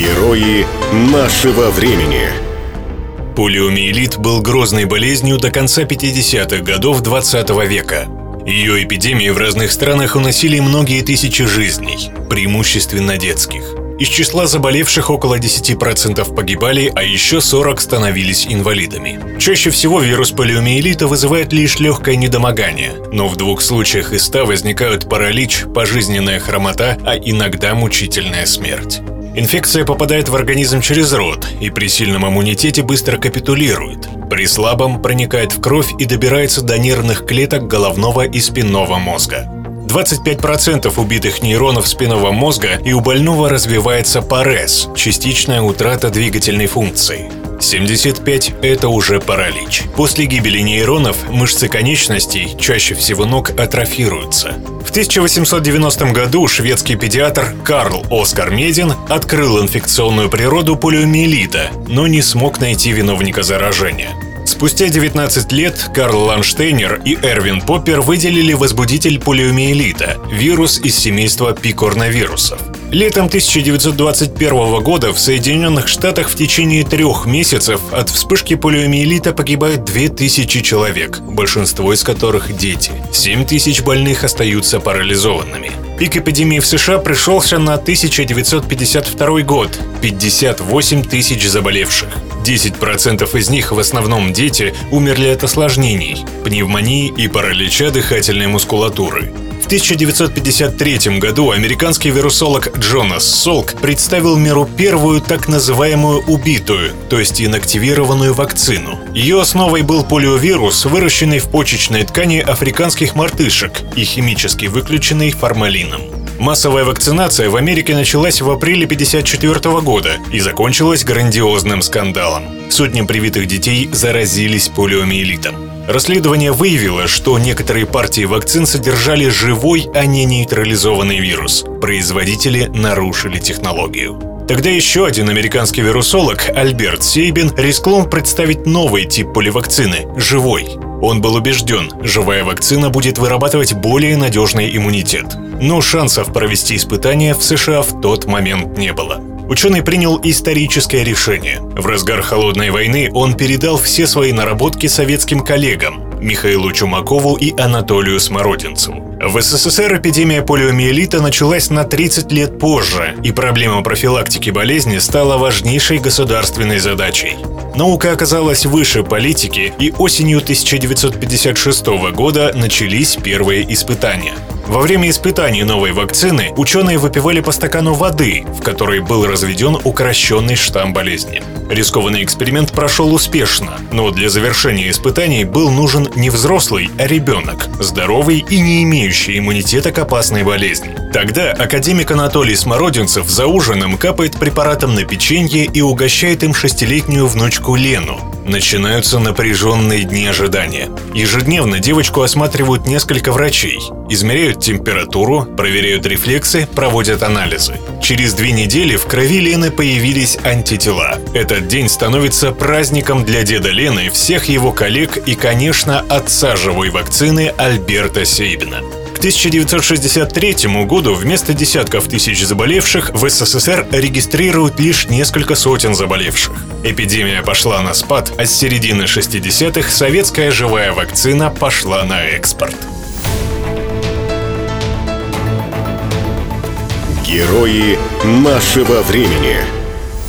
Герои нашего времени. Полиомиелит был грозной болезнью до конца 50-х годов 20 века. Ее эпидемии в разных странах уносили многие тысячи жизней, преимущественно детских. Из числа заболевших около 10% погибали, а еще 40 становились инвалидами. Чаще всего вирус полиомиелита вызывает лишь легкое недомогание, но в двух случаях из ста возникают паралич, пожизненная хромота, а иногда мучительная смерть. Инфекция попадает в организм через рот и при сильном иммунитете быстро капитулирует. При слабом проникает в кровь и добирается до нервных клеток головного и спинного мозга. 25% убитых нейронов спинного мозга и у больного развивается парез – частичная утрата двигательной функции. 75 – это уже паралич. После гибели нейронов мышцы конечностей, чаще всего ног, атрофируются. В 1890 году шведский педиатр Карл Оскар Медин открыл инфекционную природу полиомиелита, но не смог найти виновника заражения. Спустя 19 лет Карл Ланштейнер и Эрвин Поппер выделили возбудитель полиомиелита – вирус из семейства пикорновирусов. Летом 1921 года в Соединенных Штатах в течение трех месяцев от вспышки полиомиелита погибает 2000 человек, большинство из которых дети. 7 тысяч больных остаются парализованными. Пик эпидемии в США пришелся на 1952 год – 58 тысяч заболевших. 10% из них, в основном дети, умерли от осложнений – пневмонии и паралича дыхательной мускулатуры. В 1953 году американский вирусолог Джонас Солк представил миру первую так называемую убитую, то есть инактивированную вакцину. Ее основой был полиовирус, выращенный в почечной ткани африканских мартышек и химически выключенный формалином. Массовая вакцинация в Америке началась в апреле 1954 года и закончилась грандиозным скандалом. Сотни привитых детей заразились полиомиелитом. Расследование выявило, что некоторые партии вакцин содержали живой, а не нейтрализованный вирус. Производители нарушили технологию. Тогда еще один американский вирусолог, Альберт Сейбин, рискнул представить новый тип поливакцины – живой. Он был убежден, живая вакцина будет вырабатывать более надежный иммунитет. Но шансов провести испытания в США в тот момент не было. Ученый принял историческое решение. В разгар холодной войны он передал все свои наработки советским коллегам Михаилу Чумакову и Анатолию Смородинцеву. В СССР эпидемия полиомиелита началась на 30 лет позже, и проблема профилактики болезни стала важнейшей государственной задачей. Наука оказалась выше политики, и осенью 1956 года начались первые испытания. Во время испытаний новой вакцины ученые выпивали по стакану воды, в которой был разведен укращенный штамм болезни. Рискованный эксперимент прошел успешно, но для завершения испытаний был нужен не взрослый, а ребенок, здоровый и не имеющий иммунитета к опасной болезни. Тогда академик Анатолий Смородинцев за ужином капает препаратом на печенье и угощает им шестилетнюю внучку Лену. Начинаются напряженные дни ожидания. Ежедневно девочку осматривают несколько врачей. Измеряют температуру, проверяют рефлексы, проводят анализы. Через две недели в крови Лены появились антитела. Этот день становится праздником для деда Лены, всех его коллег и, конечно, отца живой вакцины Альберта Сейбина. К 1963 году вместо десятков тысяч заболевших в СССР регистрируют лишь несколько сотен заболевших. Эпидемия пошла на спад, а с середины 60-х советская живая вакцина пошла на экспорт. Герои нашего времени.